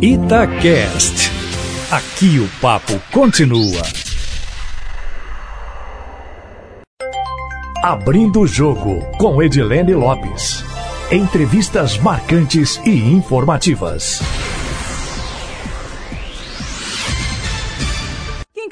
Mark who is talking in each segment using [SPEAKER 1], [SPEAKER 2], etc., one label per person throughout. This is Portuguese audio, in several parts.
[SPEAKER 1] Itacast. Aqui o papo continua. Abrindo o jogo com Edilene Lopes. Entrevistas marcantes e informativas.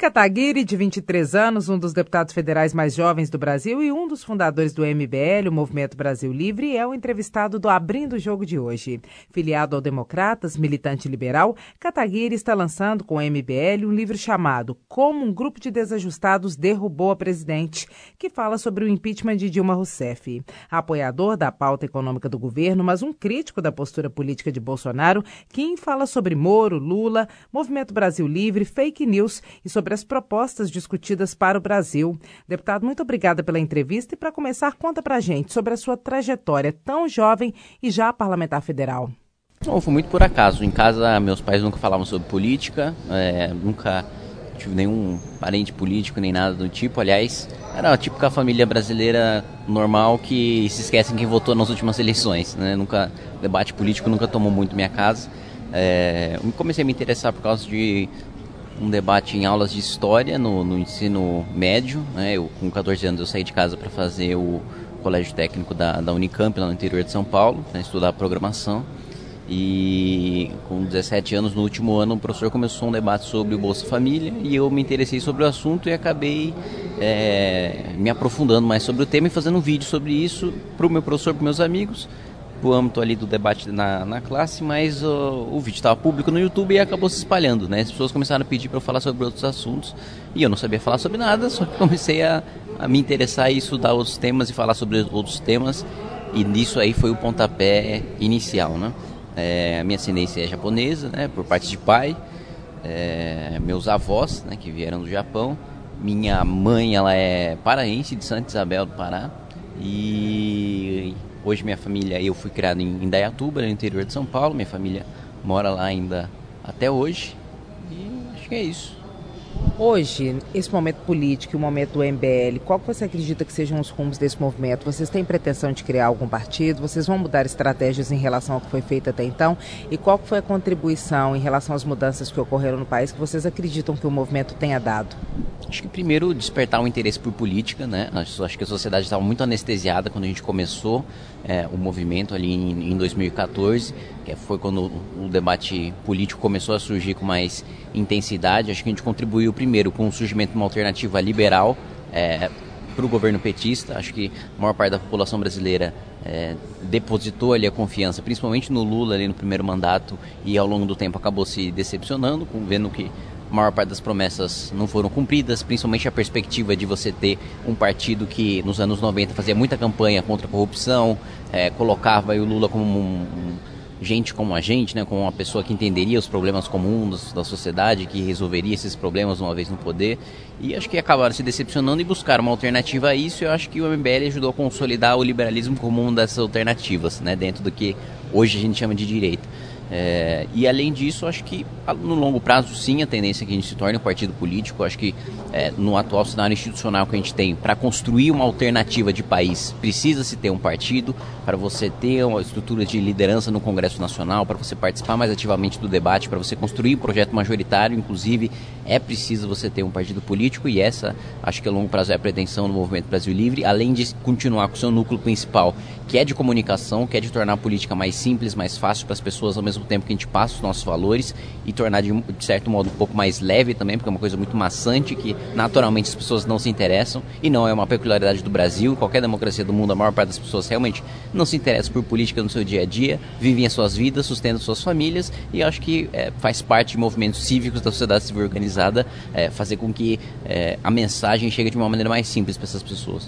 [SPEAKER 2] Kataguiri, de 23 anos, um dos deputados federais mais jovens do Brasil e um dos fundadores do MBL, o Movimento Brasil Livre, é o entrevistado do Abrindo o Jogo de hoje. Filiado ao Democratas, militante liberal, Kataguiri está lançando com o MBL um livro chamado Como um Grupo de Desajustados Derrubou a Presidente, que fala sobre o impeachment de Dilma Rousseff. Apoiador da pauta econômica do governo, mas um crítico da postura política de Bolsonaro, quem fala sobre Moro, Lula, Movimento Brasil Livre, fake news e sobre as propostas discutidas para o Brasil. Deputado, muito obrigada pela entrevista e para começar, conta para gente sobre a sua trajetória tão jovem e já parlamentar federal.
[SPEAKER 3] Não, foi muito por acaso. Em casa, meus pais nunca falavam sobre política, é, nunca tive nenhum parente político nem nada do tipo. Aliás, era a típica família brasileira normal que se esquecem quem votou nas últimas eleições. Né? Nunca debate político nunca tomou muito minha casa. É, comecei a me interessar por causa de um debate em aulas de história no, no ensino médio. Né? Eu, com 14 anos eu saí de casa para fazer o colégio técnico da, da Unicamp, lá no interior de São Paulo, para estudar programação. E com 17 anos, no último ano, o professor começou um debate sobre o Bolsa Família e eu me interessei sobre o assunto e acabei é, me aprofundando mais sobre o tema e fazendo um vídeo sobre isso para o meu professor, para meus amigos o âmbito ali do debate na, na classe, mas o vídeo estava público no YouTube e acabou se espalhando, né? As pessoas começaram a pedir para eu falar sobre outros assuntos e eu não sabia falar sobre nada, só que comecei a, a me interessar e estudar outros temas e falar sobre outros temas e nisso aí foi o pontapé inicial, né? É, a minha ascendência é japonesa, né? Por parte de pai, é, meus avós, né? Que vieram do Japão, minha mãe ela é paraense de Santa Isabel do Pará e Hoje minha família, eu fui criado em Indaiatuba, no interior de São Paulo. Minha família mora lá ainda até hoje. E acho que é isso.
[SPEAKER 2] Hoje, esse momento político e o momento do MBL, qual que você acredita que sejam os rumos desse movimento? Vocês têm pretensão de criar algum partido? Vocês vão mudar estratégias em relação ao que foi feito até então? E qual foi a contribuição em relação às mudanças que ocorreram no país que vocês acreditam que o movimento tenha dado?
[SPEAKER 3] Acho que primeiro despertar um interesse por política, né? Acho que a sociedade estava muito anestesiada quando a gente começou é, o movimento ali em, em 2014, que foi quando o debate político começou a surgir com mais intensidade. Acho que a gente contribuiu primeiro com o surgimento de uma alternativa liberal é, para o governo petista. Acho que a maior parte da população brasileira é, depositou ali a confiança, principalmente no Lula ali no primeiro mandato e ao longo do tempo acabou se decepcionando, vendo que a maior parte das promessas não foram cumpridas, principalmente a perspectiva de você ter um partido que nos anos 90 fazia muita campanha contra a corrupção, é, colocava o Lula como um, um, gente como a gente, né, como uma pessoa que entenderia os problemas comuns da sociedade, que resolveria esses problemas uma vez no poder. E acho que acabaram se decepcionando e buscaram uma alternativa a isso. E eu acho que o MBL ajudou a consolidar o liberalismo como uma dessas alternativas, né, dentro do que hoje a gente chama de direita. É, e além disso, acho que no longo prazo, sim, a tendência é que a gente se torne um partido político. Acho que é, no atual cenário institucional que a gente tem, para construir uma alternativa de país, precisa-se ter um partido, para você ter uma estrutura de liderança no Congresso Nacional, para você participar mais ativamente do debate, para você construir um projeto majoritário, inclusive, é preciso você ter um partido político e essa, acho que a longo prazo é a pretensão do Movimento Brasil Livre, além de continuar com o seu núcleo principal, que é de comunicação, que é de tornar a política mais simples, mais fácil para as pessoas ao mesmo mesmo tempo que a gente passa os nossos valores e tornar de, de certo modo um pouco mais leve também, porque é uma coisa muito maçante que naturalmente as pessoas não se interessam. E não é uma peculiaridade do Brasil, qualquer democracia do mundo, a maior parte das pessoas realmente não se interessa por política no seu dia a dia, vivem as suas vidas, sustentam suas famílias. E acho que é, faz parte de movimentos cívicos da sociedade civil organizada é, fazer com que é, a mensagem chegue de uma maneira mais simples para essas pessoas.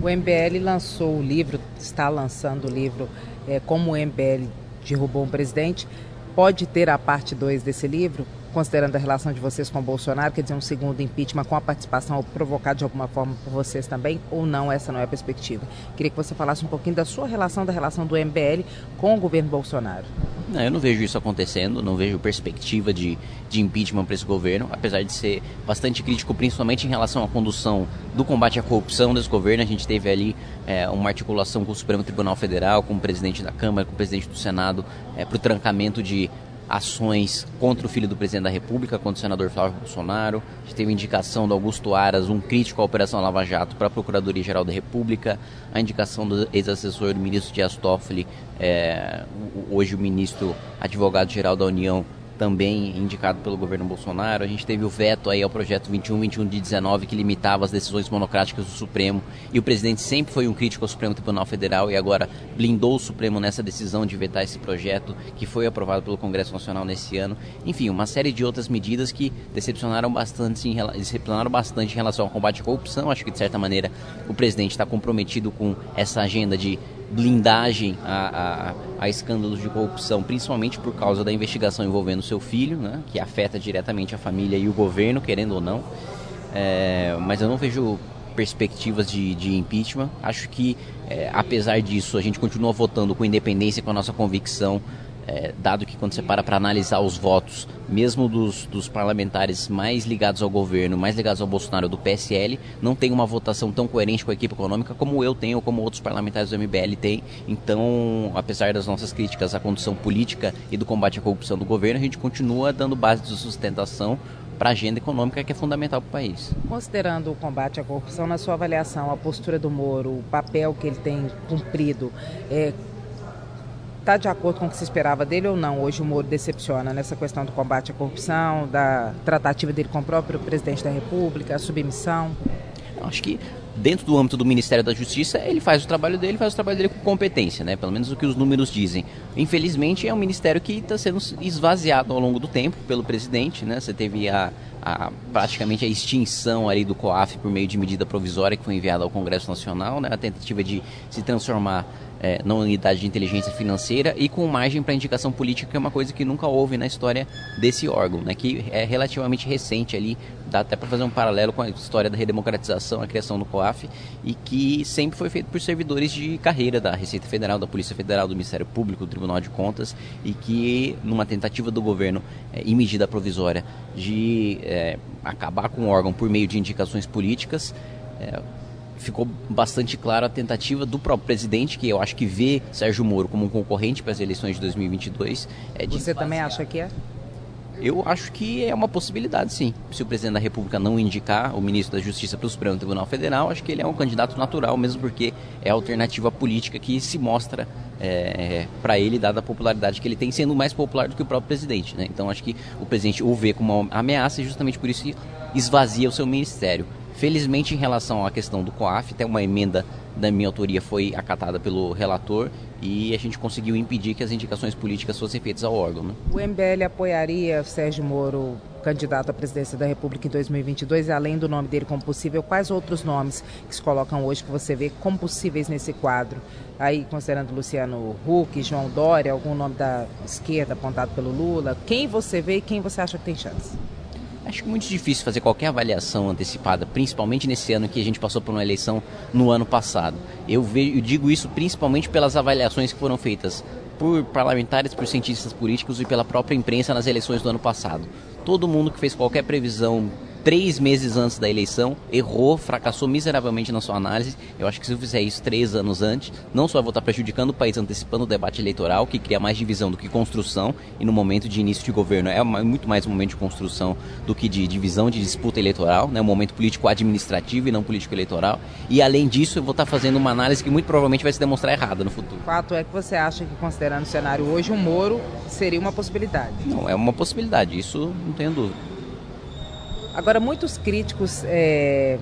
[SPEAKER 2] O MBL lançou o livro, está lançando o livro é, Como o MBL derrubou um presidente. Pode ter a parte 2 desse livro, considerando a relação de vocês com o Bolsonaro, quer dizer, um segundo impeachment com a participação provocada de alguma forma por vocês também, ou não, essa não é a perspectiva. Queria que você falasse um pouquinho da sua relação, da relação do MBL com o governo Bolsonaro.
[SPEAKER 3] Não, eu não vejo isso acontecendo, não vejo perspectiva de, de impeachment para esse governo, apesar de ser bastante crítico, principalmente em relação à condução do combate à corrupção desse governo. A gente teve ali é, uma articulação com o Supremo Tribunal Federal, com o presidente da Câmara, com o presidente do Senado, é, para o trancamento de ações contra o filho do presidente da República, contra o senador Flávio Bolsonaro. A gente teve indicação do Augusto Aras, um crítico à Operação Lava Jato, para a Procuradoria-Geral da República. A indicação do ex-assessor do ministro Dias Toffoli, é, hoje o ministro advogado-geral da União, também indicado pelo governo Bolsonaro. A gente teve o veto aí ao projeto 2121 de 19 que limitava as decisões monocráticas do Supremo e o presidente sempre foi um crítico ao Supremo Tribunal Federal e agora blindou o Supremo nessa decisão de vetar esse projeto que foi aprovado pelo Congresso Nacional nesse ano. Enfim, uma série de outras medidas que decepcionaram bastante em, decepcionaram bastante em relação ao combate à corrupção. Acho que de certa maneira o presidente está comprometido com essa agenda de blindagem a, a, a, escândalos de corrupção, principalmente por causa da investigação envolvendo seu filho, né, que afeta diretamente a família e o governo, querendo ou não. É, mas eu não vejo perspectivas de, de impeachment. Acho que, é, apesar disso, a gente continua votando com independência, com a nossa convicção é, dado que quando você para para analisar os votos, mesmo dos, dos parlamentares mais ligados ao governo, mais ligados ao Bolsonaro do PSL, não tem uma votação tão coerente com a equipe econômica como eu tenho, ou como outros parlamentares do MBL têm. Então, apesar das nossas críticas à condição política e do combate à corrupção do governo, a gente continua dando base de sustentação para a agenda econômica que é fundamental para o país.
[SPEAKER 2] Considerando o combate à corrupção, na sua avaliação, a postura do Moro, o papel que ele tem cumprido, é, está de acordo com o que se esperava dele ou não? Hoje o Moro decepciona nessa questão do combate à corrupção, da tratativa dele com o próprio presidente da República, a submissão?
[SPEAKER 3] Acho que dentro do âmbito do Ministério da Justiça, ele faz o trabalho dele, faz o trabalho dele com competência, né? Pelo menos o que os números dizem. Infelizmente, é um ministério que está sendo esvaziado ao longo do tempo pelo presidente, né? Você teve a, a, praticamente a extinção ali do COAF por meio de medida provisória que foi enviada ao Congresso Nacional, né? A tentativa de se transformar é, na unidade de inteligência financeira e com margem para indicação política, que é uma coisa que nunca houve na história desse órgão, né, que é relativamente recente ali, dá até para fazer um paralelo com a história da redemocratização, a criação do COAF, e que sempre foi feito por servidores de carreira da Receita Federal, da Polícia Federal, do Ministério Público, do Tribunal de Contas, e que numa tentativa do governo é, em medida provisória de é, acabar com o órgão por meio de indicações políticas, é, ficou bastante clara a tentativa do próprio presidente, que eu acho que vê Sérgio Moro como um concorrente para as eleições de 2022.
[SPEAKER 2] É de Você também acha que é?
[SPEAKER 3] Eu acho que é uma possibilidade, sim. Se o presidente da República não indicar o ministro da Justiça para o Supremo Tribunal Federal, acho que ele é um candidato natural, mesmo porque é a alternativa política que se mostra é, para ele, dada a popularidade que ele tem, sendo mais popular do que o próprio presidente. Né? Então, acho que o presidente o vê como uma ameaça e justamente por isso esvazia o seu ministério. Felizmente, em relação à questão do COAF, até uma emenda da minha autoria foi acatada pelo relator e a gente conseguiu impedir que as indicações políticas fossem feitas ao órgão. Né?
[SPEAKER 2] O MBL apoiaria Sérgio Moro candidato à presidência da República em 2022 e além do nome dele como possível, quais outros nomes que se colocam hoje que você vê como possíveis nesse quadro? Aí, considerando Luciano Huck, João Dória, algum nome da esquerda apontado pelo Lula, quem você vê e quem você acha que tem chance?
[SPEAKER 3] Acho muito difícil fazer qualquer avaliação antecipada, principalmente nesse ano que a gente passou por uma eleição no ano passado. Eu, vejo, eu digo isso principalmente pelas avaliações que foram feitas por parlamentares, por cientistas políticos e pela própria imprensa nas eleições do ano passado. Todo mundo que fez qualquer previsão três meses antes da eleição, errou, fracassou miseravelmente na sua análise. Eu acho que se eu fizer isso três anos antes, não só vou estar prejudicando o país, antecipando o debate eleitoral, que cria mais divisão do que construção, e no momento de início de governo é muito mais um momento de construção do que de divisão, de disputa eleitoral, né? um momento político-administrativo e não político-eleitoral. E além disso, eu vou estar fazendo uma análise que muito provavelmente vai se demonstrar errada no futuro.
[SPEAKER 2] O fato é que você acha que, considerando o cenário hoje, o Moro seria uma possibilidade?
[SPEAKER 3] Não, é uma possibilidade, isso não tenho dúvida.
[SPEAKER 2] Agora, muitos críticos é,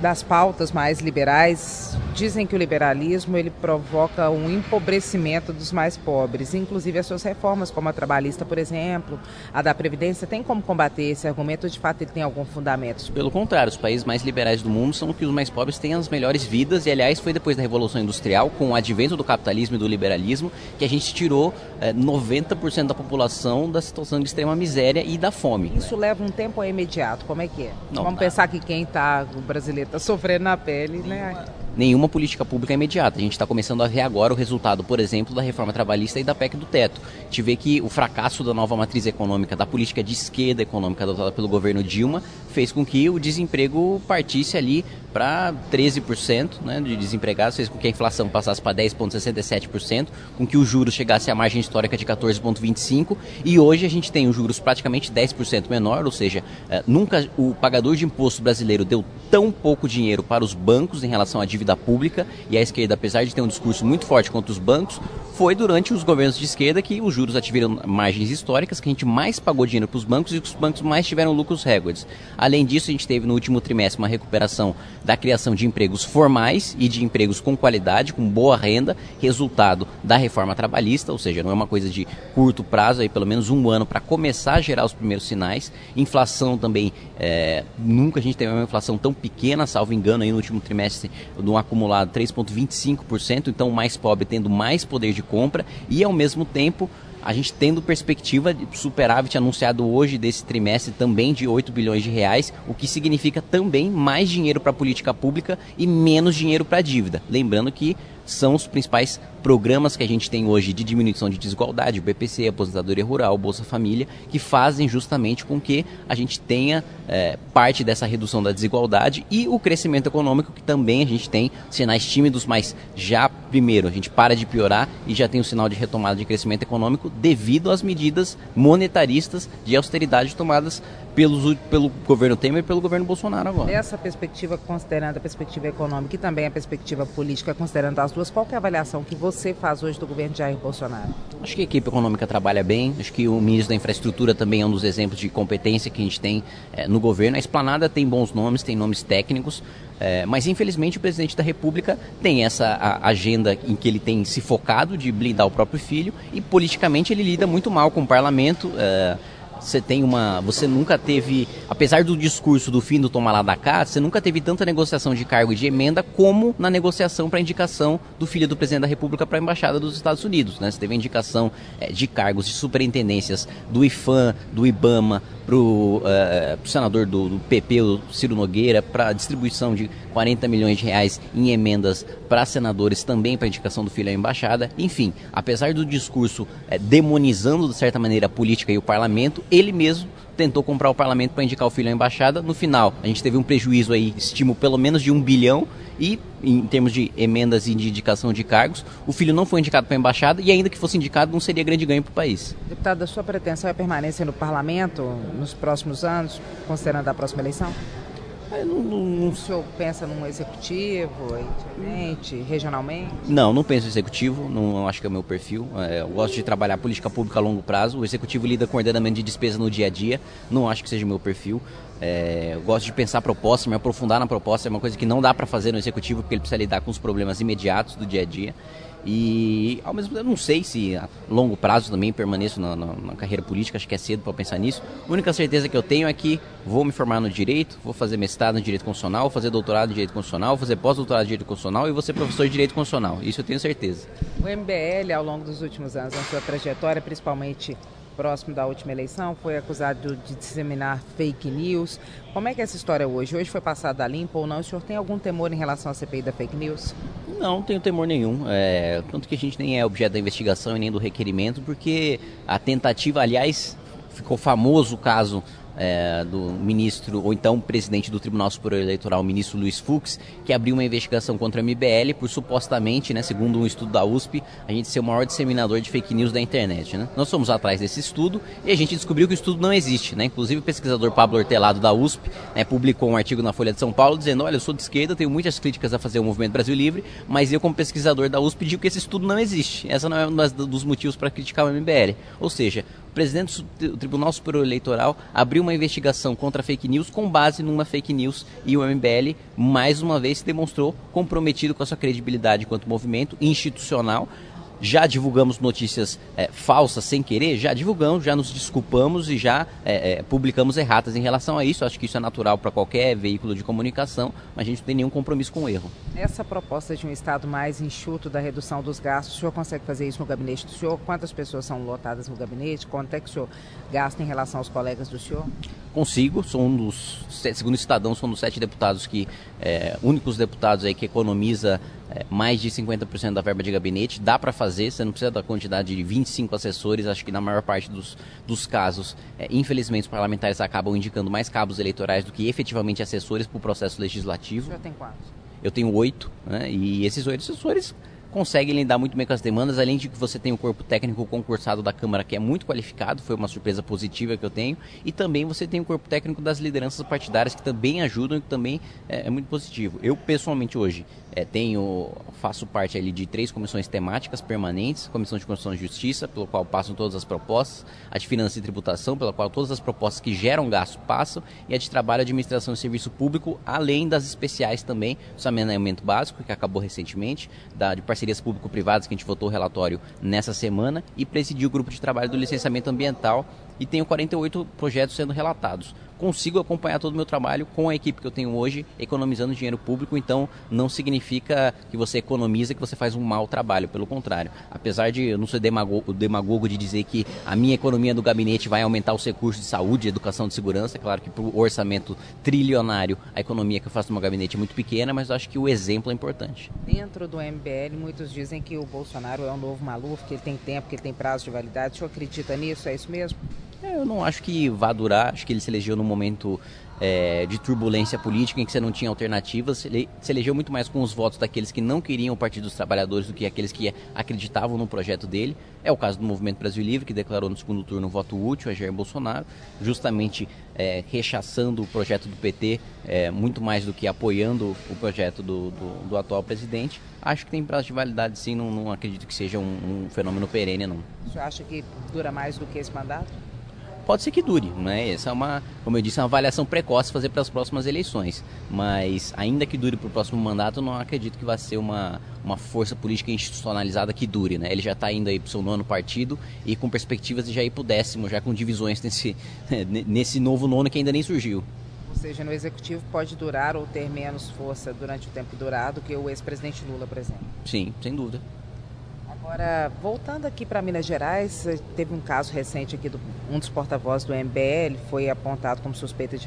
[SPEAKER 2] das pautas mais liberais dizem que o liberalismo ele provoca um empobrecimento dos mais pobres, inclusive as suas reformas, como a trabalhista, por exemplo, a da Previdência, tem como combater esse argumento de fato ele tem algum fundamento?
[SPEAKER 3] Pelo contrário, os países mais liberais do mundo são que os mais pobres têm as melhores vidas e, aliás, foi depois da Revolução Industrial, com o advento do capitalismo e do liberalismo, que a gente tirou é, 90% da população da situação de extrema miséria e da fome.
[SPEAKER 2] Isso leva um tempo é imediato? Como é que é? Não, Vamos pensar que quem está, o brasileiro está sofrendo na pele, né?
[SPEAKER 3] Nenhuma política pública imediata. A gente está começando a ver agora o resultado, por exemplo, da reforma trabalhista e da PEC do teto. A gente vê que o fracasso da nova matriz econômica, da política de esquerda econômica adotada pelo governo Dilma, fez com que o desemprego partisse ali para 13% né, de desempregados, fez com que a inflação passasse para 10,67%, com que os juros chegasse à margem histórica de 14,25%, e hoje a gente tem os juros praticamente 10% menor, ou seja, eh, nunca o pagador de imposto brasileiro deu tão pouco dinheiro para os bancos em relação à dívida pública, e a esquerda, apesar de ter um discurso muito forte contra os bancos, foi durante os governos de esquerda que os juros atingiram margens históricas, que a gente mais pagou dinheiro para os bancos e que os bancos mais tiveram lucros recordes. Além disso, a gente teve no último trimestre uma recuperação da criação de empregos formais e de empregos com qualidade, com boa renda, resultado da reforma trabalhista, ou seja, não é uma coisa de curto prazo, aí pelo menos um ano para começar a gerar os primeiros sinais. Inflação também, é, nunca a gente teve uma inflação tão pequena, salvo engano, aí no último trimestre, no acumulado 3,25%, então o mais pobre tendo mais poder de compra e ao mesmo tempo a gente tendo perspectiva de superávit anunciado hoje desse trimestre também de 8 bilhões de reais, o que significa também mais dinheiro para a política pública e menos dinheiro para a dívida. Lembrando que são os principais programas que a gente tem hoje de diminuição de desigualdade, o BPC, Aposentadoria Rural, Bolsa Família, que fazem justamente com que a gente tenha é, parte dessa redução da desigualdade e o crescimento econômico, que também a gente tem sinais tímidos, mas já primeiro a gente para de piorar e já tem um sinal de retomada de crescimento econômico devido às medidas monetaristas de austeridade tomadas pelos, pelo governo Temer e pelo governo Bolsonaro agora.
[SPEAKER 2] Essa perspectiva, considerando a perspectiva econômica e também a perspectiva política, considerando as duas, qual é a avaliação que você faz hoje do governo Jair Bolsonaro?
[SPEAKER 3] Acho que a equipe econômica trabalha bem, acho que o ministro da Infraestrutura também é um dos exemplos de competência que a gente tem é, no governo. A Esplanada tem bons nomes, tem nomes técnicos, é, mas infelizmente o presidente da República tem essa agenda em que ele tem se focado de blindar o próprio filho e politicamente ele lida muito mal com o parlamento. É, você tem uma. Você nunca teve. Apesar do discurso do fim do tomar lá da cá, você nunca teve tanta negociação de cargo e de emenda como na negociação para indicação do filho do presidente da República para a Embaixada dos Estados Unidos. Né? Você teve indicação é, de cargos de superintendências do IFAM, do IBAMA, para o é, senador do, do, PP, o Ciro Nogueira, para distribuição de 40 milhões de reais em emendas para senadores também para indicação do filho à embaixada. Enfim, apesar do discurso é, demonizando de certa maneira a política e o parlamento, ele mesmo tentou comprar o parlamento para indicar o filho à embaixada. No final, a gente teve um prejuízo aí, estimo pelo menos de um bilhão. E em termos de emendas e de indicação de cargos, o filho não foi indicado para a embaixada e ainda que fosse indicado não seria grande ganho para o país.
[SPEAKER 2] Deputado, a sua pretensão é permanecer no parlamento nos próximos anos, considerando a próxima eleição? Não, não, o senhor pensa num executivo, regionalmente?
[SPEAKER 3] Não, não penso em executivo, não acho que é o meu perfil. É, eu gosto de trabalhar política pública a longo prazo. O executivo lida com ordenamento de despesa no dia a dia, não acho que seja o meu perfil. É, eu gosto de pensar proposta, me aprofundar na proposta, é uma coisa que não dá para fazer no executivo porque ele precisa lidar com os problemas imediatos do dia a dia. E ao mesmo tempo, não sei se a longo prazo também permaneço na, na, na carreira política, acho que é cedo para pensar nisso. A única certeza que eu tenho é que vou me formar no direito, vou fazer mestrado em direito constitucional, vou fazer doutorado em direito constitucional, vou fazer pós-doutorado em direito constitucional e vou ser professor de direito constitucional. Isso eu tenho certeza.
[SPEAKER 2] O MBL, ao longo dos últimos anos, na sua trajetória, principalmente próximo da última eleição, foi acusado de disseminar fake news. Como é que é essa história hoje? Hoje foi passada a limpo ou não? O senhor tem algum temor em relação à CPI da fake news?
[SPEAKER 3] Não, não tenho temor nenhum. É, tanto que a gente nem é objeto da investigação e nem do requerimento, porque a tentativa, aliás, ficou famoso o caso é, do ministro, ou então presidente do Tribunal Superior Eleitoral, o ministro Luiz Fux, que abriu uma investigação contra a MBL por supostamente, né, segundo um estudo da USP, a gente ser o maior disseminador de fake news da internet. Né? Nós fomos atrás desse estudo e a gente descobriu que o estudo não existe. Né? Inclusive o pesquisador Pablo Hortelado da USP né, publicou um artigo na Folha de São Paulo dizendo, olha, eu sou de esquerda, tenho muitas críticas a fazer ao Movimento Brasil Livre, mas eu como pesquisador da USP digo que esse estudo não existe. Essa não é um dos motivos para criticar o MBL. Ou seja, o presidente do Tribunal Superior Eleitoral abriu uma investigação contra fake news com base numa fake news e o MBL mais uma vez se demonstrou comprometido com a sua credibilidade enquanto movimento institucional já divulgamos notícias é, falsas sem querer, já divulgamos, já nos desculpamos e já é, é, publicamos erratas em relação a isso. Acho que isso é natural para qualquer veículo de comunicação, mas a gente não tem nenhum compromisso com o erro.
[SPEAKER 2] Essa proposta de um Estado mais enxuto da redução dos gastos, o senhor consegue fazer isso no gabinete do senhor? Quantas pessoas são lotadas no gabinete? Quanto é que o senhor gasta em relação aos colegas do senhor?
[SPEAKER 3] Consigo, sou um dos, segundo o Estadão, sou um dos sete deputados que, é, únicos deputados aí que economiza é, mais de 50% da verba de gabinete. Dá para fazer, você não precisa da quantidade de 25 assessores. Acho que na maior parte dos, dos casos, é, infelizmente, os parlamentares acabam indicando mais cabos eleitorais do que efetivamente assessores para o processo legislativo.
[SPEAKER 2] Senhor tem quantos?
[SPEAKER 3] Eu tenho oito, né? E esses oito assessores consegue lidar muito bem com as demandas, além de que você tem o corpo técnico concursado da Câmara que é muito qualificado, foi uma surpresa positiva que eu tenho, e também você tem o corpo técnico das lideranças partidárias que também ajudam e que também é, é muito positivo. Eu pessoalmente hoje é, tenho, faço parte ali de três comissões temáticas permanentes, comissão de Constituição e Justiça, pelo qual passam todas as propostas, a de Finanças e Tributação, pela qual todas as propostas que geram gasto passam, e a de Trabalho, Administração e Serviço Público, além das especiais também, o saneamento básico, que acabou recentemente, da, de parcerias público-privadas, que a gente votou o relatório nessa semana, e presidiu o grupo de trabalho do licenciamento ambiental, e tenho 48 projetos sendo relatados consigo acompanhar todo o meu trabalho com a equipe que eu tenho hoje, economizando dinheiro público, então não significa que você economiza que você faz um mau trabalho, pelo contrário. Apesar de eu não ser demagogo, demagogo de dizer que a minha economia do gabinete vai aumentar os recursos de saúde, educação de segurança, é claro que para o orçamento trilionário a economia que eu faço no meu gabinete é muito pequena, mas eu acho que o exemplo é importante.
[SPEAKER 2] Dentro do MBL, muitos dizem que o Bolsonaro é um novo maluco, que ele tem tempo, que ele tem prazo de validade. O senhor acredita nisso? É isso mesmo?
[SPEAKER 3] É, eu não acho que vá durar, acho que ele se elegeu num momento é, de turbulência política em que você não tinha alternativas, se elegeu muito mais com os votos daqueles que não queriam o Partido dos Trabalhadores do que aqueles que acreditavam no projeto dele. É o caso do Movimento Brasil Livre, que declarou no segundo turno voto útil a Jair Bolsonaro, justamente é, rechaçando o projeto do PT é, muito mais do que apoiando o projeto do, do, do, atual presidente. Acho que tem prazo de validade sim, não, não acredito que seja um, um fenômeno perene, não.
[SPEAKER 2] Você acha que dura mais do que esse mandato?
[SPEAKER 3] Pode ser que dure, né? Essa é uma, como eu disse, uma avaliação precoce fazer para as próximas eleições. Mas ainda que dure para o próximo mandato, não acredito que vai ser uma, uma força política institucionalizada que dure, né? Ele já está indo aí para o seu nono partido e com perspectivas de já ir para o décimo, já com divisões nesse, nesse novo nono que ainda nem surgiu.
[SPEAKER 2] Ou seja, no executivo pode durar ou ter menos força durante o tempo durado que o ex-presidente Lula, por exemplo.
[SPEAKER 3] Sim, sem dúvida.
[SPEAKER 2] Agora, voltando aqui para Minas Gerais, teve um caso recente aqui, do, um dos porta-vozes do MBL foi apontado como suspeito de,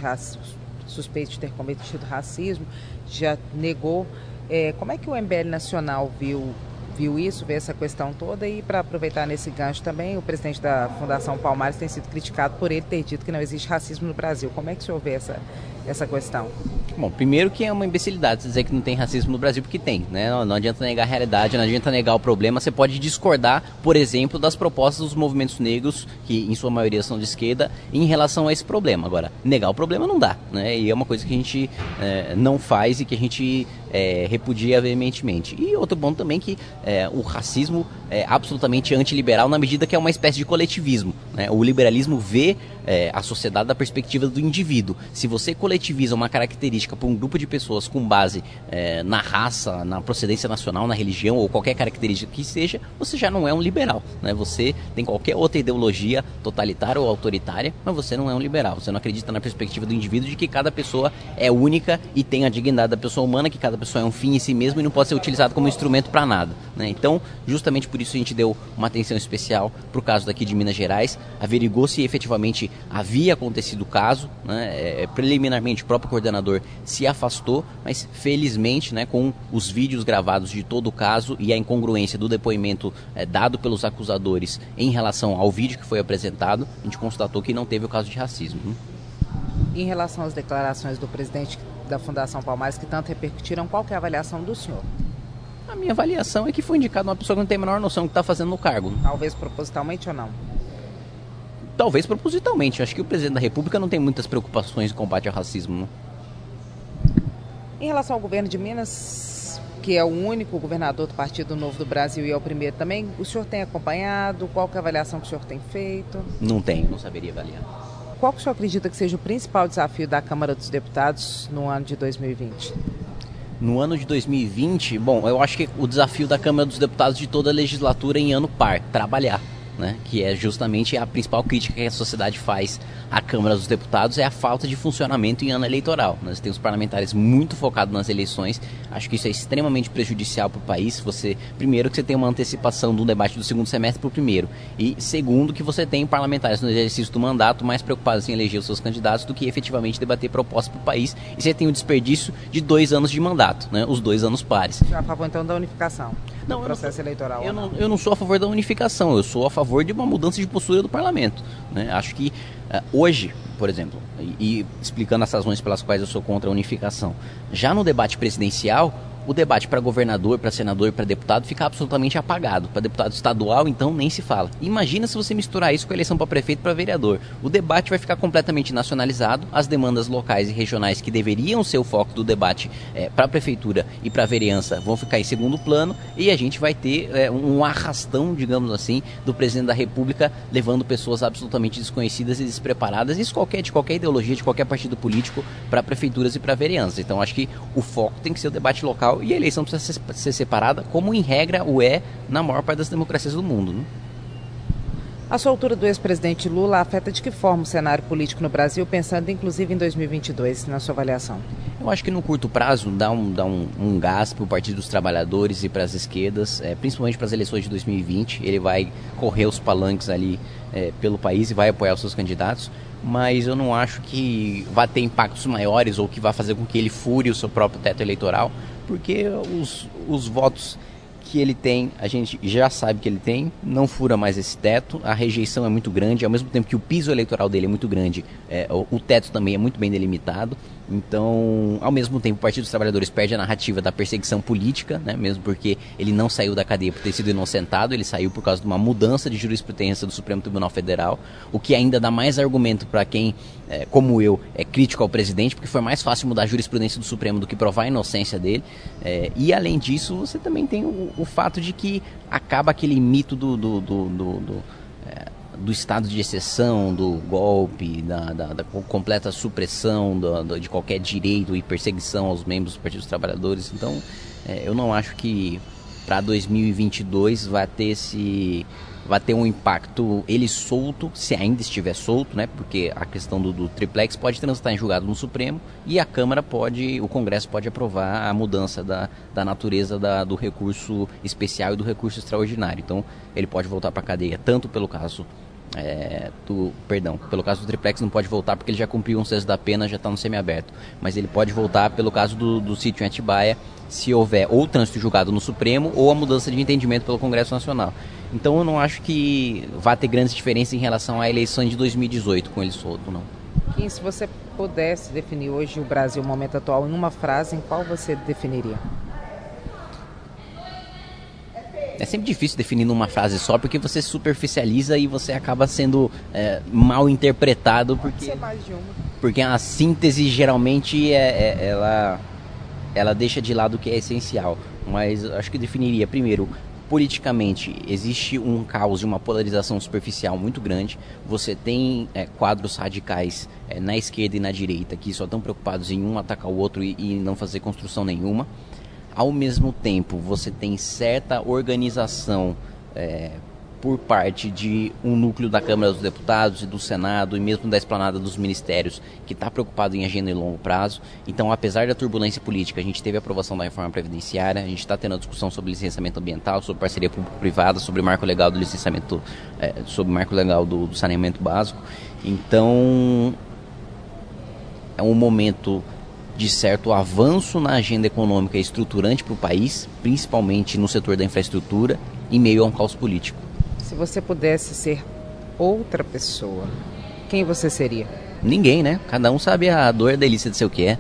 [SPEAKER 2] suspeito de ter cometido racismo, já negou. É, como é que o MBL Nacional viu viu isso, vê essa questão toda e para aproveitar nesse gancho também, o presidente da Fundação Palmares tem sido criticado por ele ter dito que não existe racismo no Brasil. Como é que o senhor vê essa, essa questão?
[SPEAKER 3] Bom, primeiro que é uma imbecilidade dizer que não tem racismo no Brasil, porque tem, né? Não, não, adianta negar a realidade, não adianta negar o problema. Você pode discordar, por exemplo, das propostas dos movimentos negros, que em sua maioria são de esquerda, em relação a esse problema. Agora, negar o problema não dá, né? E é uma coisa que a gente é, não faz e que a gente é, repudia veementemente. E outro ponto também que é, o racismo é absolutamente antiliberal na medida que é uma espécie de coletivismo. Né? O liberalismo vê é, a sociedade da perspectiva do indivíduo. Se você coletiviza uma característica para um grupo de pessoas com base é, na raça, na procedência nacional, na religião ou qualquer característica que seja, você já não é um liberal. Né? Você tem qualquer outra ideologia totalitária ou autoritária, mas você não é um liberal. Você não acredita na perspectiva do indivíduo de que cada pessoa é única e tem a dignidade da pessoa humana, que cada pessoa é um fim em si mesmo e não pode ser utilizado como instrumento para nada. Né? Então, justamente por isso a gente deu uma atenção especial para o caso daqui de Minas Gerais, averigou se efetivamente havia acontecido o caso, né? é, preliminarmente o próprio coordenador se afastou, mas felizmente, né, com os vídeos gravados de todo o caso e a incongruência do depoimento é, dado pelos acusadores em relação ao vídeo que foi apresentado, a gente constatou que não teve o caso de racismo. Né?
[SPEAKER 2] Em relação às declarações do presidente da Fundação Palmares que tanto repercutiram, qual é a avaliação do senhor?
[SPEAKER 3] A minha avaliação é que foi indicado uma pessoa que não tem a menor noção do que está fazendo no cargo.
[SPEAKER 2] Talvez propositalmente ou não?
[SPEAKER 3] Talvez propositalmente. Acho que o presidente da República não tem muitas preocupações em combate ao racismo.
[SPEAKER 2] Em relação ao governo de Minas, que é o único governador do Partido Novo do Brasil e é o primeiro também, o senhor tem acompanhado? Qual é a avaliação que o senhor tem feito?
[SPEAKER 3] Não tenho, não saberia avaliar.
[SPEAKER 2] Qual que o senhor acredita que seja o principal desafio da Câmara dos Deputados no ano de 2020?
[SPEAKER 3] No ano de 2020, bom, eu acho que o desafio da Câmara dos Deputados de toda a legislatura em ano par, trabalhar né? Que é justamente a principal crítica que a sociedade faz à Câmara dos Deputados é a falta de funcionamento em ano eleitoral. Nós temos parlamentares muito focados nas eleições. Acho que isso é extremamente prejudicial para o país. Você, primeiro, que você tem uma antecipação do debate do segundo semestre para o primeiro. E segundo, que você tem parlamentares no exercício do mandato mais preocupados em eleger os seus candidatos do que efetivamente debater propostas para o país. E você tem o desperdício de dois anos de mandato, né? Os dois anos pares.
[SPEAKER 2] A favor então da unificação não, do processo
[SPEAKER 3] eu
[SPEAKER 2] não, eleitoral?
[SPEAKER 3] Eu não, eu não sou a favor da unificação. Eu sou a favor de uma mudança de postura do parlamento. Né? Acho que uh, hoje, por exemplo, e, e explicando as razões pelas quais eu sou contra a unificação, já no debate presidencial, o debate para governador, para senador e para deputado fica absolutamente apagado. Para deputado estadual, então, nem se fala. Imagina se você misturar isso com a eleição para prefeito e para vereador. O debate vai ficar completamente nacionalizado, as demandas locais e regionais que deveriam ser o foco do debate é, para a prefeitura e para a vereança vão ficar em segundo plano e a gente vai ter é, um arrastão, digamos assim, do presidente da República levando pessoas absolutamente desconhecidas e despreparadas, isso qualquer, de qualquer ideologia, de qualquer partido político, para prefeituras e para vereanças. Então, acho que o foco tem que ser o debate local e a eleição precisa ser separada, como em regra o é na maior parte das democracias do mundo. Né?
[SPEAKER 2] A soltura do ex-presidente Lula afeta de que forma o cenário político no Brasil, pensando inclusive em 2022, na sua avaliação?
[SPEAKER 3] Eu acho que no curto prazo dá um, dá um, um gás para o Partido dos Trabalhadores e para as esquerdas, é, principalmente para as eleições de 2020. Ele vai correr os palanques ali é, pelo país e vai apoiar os seus candidatos mas eu não acho que vai ter impactos maiores ou que vai fazer com que ele fure o seu próprio teto eleitoral, porque os, os votos que ele tem, a gente já sabe que ele tem, não fura mais esse teto, a rejeição é muito grande, ao mesmo tempo que o piso eleitoral dele é muito grande, é, o, o teto também é muito bem delimitado. Então, ao mesmo tempo, o Partido dos Trabalhadores perde a narrativa da perseguição política, né, mesmo porque ele não saiu da cadeia por ter sido inocentado, ele saiu por causa de uma mudança de jurisprudência do Supremo Tribunal Federal, o que ainda dá mais argumento para quem, é, como eu, é crítico ao presidente, porque foi mais fácil mudar a jurisprudência do Supremo do que provar a inocência dele. É, e além disso, você também tem o, o, fato de que acaba aquele mito do, do, do, do do estado de exceção, do golpe, da, da, da completa supressão do, do, de qualquer direito e perseguição aos membros do Partido dos Trabalhadores. Então, é, eu não acho que para 2022 vai ter esse vai ter um impacto ele solto, se ainda estiver solto, né? Porque a questão do, do, triplex pode transitar em julgado no Supremo e a Câmara pode, o Congresso pode aprovar a mudança da, da natureza da, do recurso especial e do recurso extraordinário. Então, ele pode voltar para a cadeia tanto pelo caso é, do, perdão, pelo caso do triplex não pode voltar porque ele já cumpriu um sexto da pena, já está no semiaberto. Mas ele pode voltar pelo caso do, do sítio em Atibaia, se houver ou trânsito julgado no Supremo ou a mudança de entendimento pelo Congresso Nacional. Então eu não acho que vá ter grandes diferenças em relação à eleição de 2018 com ele solto, não.
[SPEAKER 2] Kim, se você pudesse definir hoje o Brasil, o momento atual, em uma frase, em qual você definiria?
[SPEAKER 3] É sempre difícil definir numa frase só, porque você superficializa e você acaba sendo é, mal interpretado. Porque,
[SPEAKER 2] Pode ser mais de uma.
[SPEAKER 3] Porque a síntese geralmente é, é, ela, ela deixa de lado o que é essencial. Mas acho que definiria, primeiro, politicamente existe um caos e uma polarização superficial muito grande. Você tem é, quadros radicais é, na esquerda e na direita que só estão preocupados em um atacar o outro e, e não fazer construção nenhuma ao mesmo tempo você tem certa organização é, por parte de um núcleo da Câmara dos Deputados e do Senado e mesmo da esplanada dos ministérios que está preocupado em agenda em longo prazo. Então, apesar da turbulência política, a gente teve a aprovação da reforma previdenciária, a gente está tendo a discussão sobre licenciamento ambiental, sobre parceria público-privada, sobre marco legal do licenciamento, é, sobre marco legal do, do saneamento básico. Então, é um momento de certo avanço na agenda econômica estruturante para o país, principalmente no setor da infraestrutura, em meio a um caos político.
[SPEAKER 2] Se você pudesse ser outra pessoa, quem você seria?
[SPEAKER 3] Ninguém, né? Cada um sabe a dor e a delícia de ser o que é.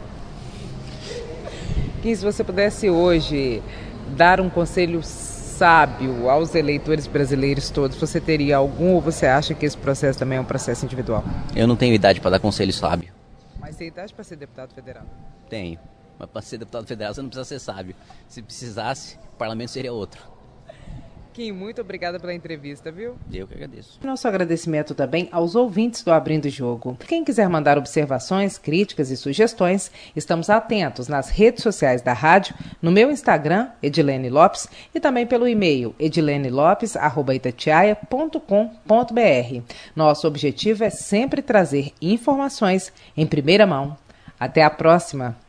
[SPEAKER 2] Quem, se você pudesse hoje dar um conselho sábio aos eleitores brasileiros todos, você teria algum ou você acha que esse processo também é um processo individual?
[SPEAKER 3] Eu não tenho idade para dar conselho sábio.
[SPEAKER 2] Mas tem idade para ser deputado federal?
[SPEAKER 3] Tenho. Mas para ser deputado federal você não precisa ser sábio. Se precisasse, o parlamento seria outro.
[SPEAKER 2] Kim, muito obrigada pela entrevista, viu?
[SPEAKER 3] Eu que agradeço.
[SPEAKER 2] Nosso agradecimento também aos ouvintes do Abrindo Jogo. Quem quiser mandar observações, críticas e sugestões, estamos atentos nas redes sociais da rádio, no meu Instagram, Edilene Lopes, e também pelo e-mail edilenelopes.itatiaia.com.br. Nosso objetivo é sempre trazer informações em primeira mão. Até a próxima!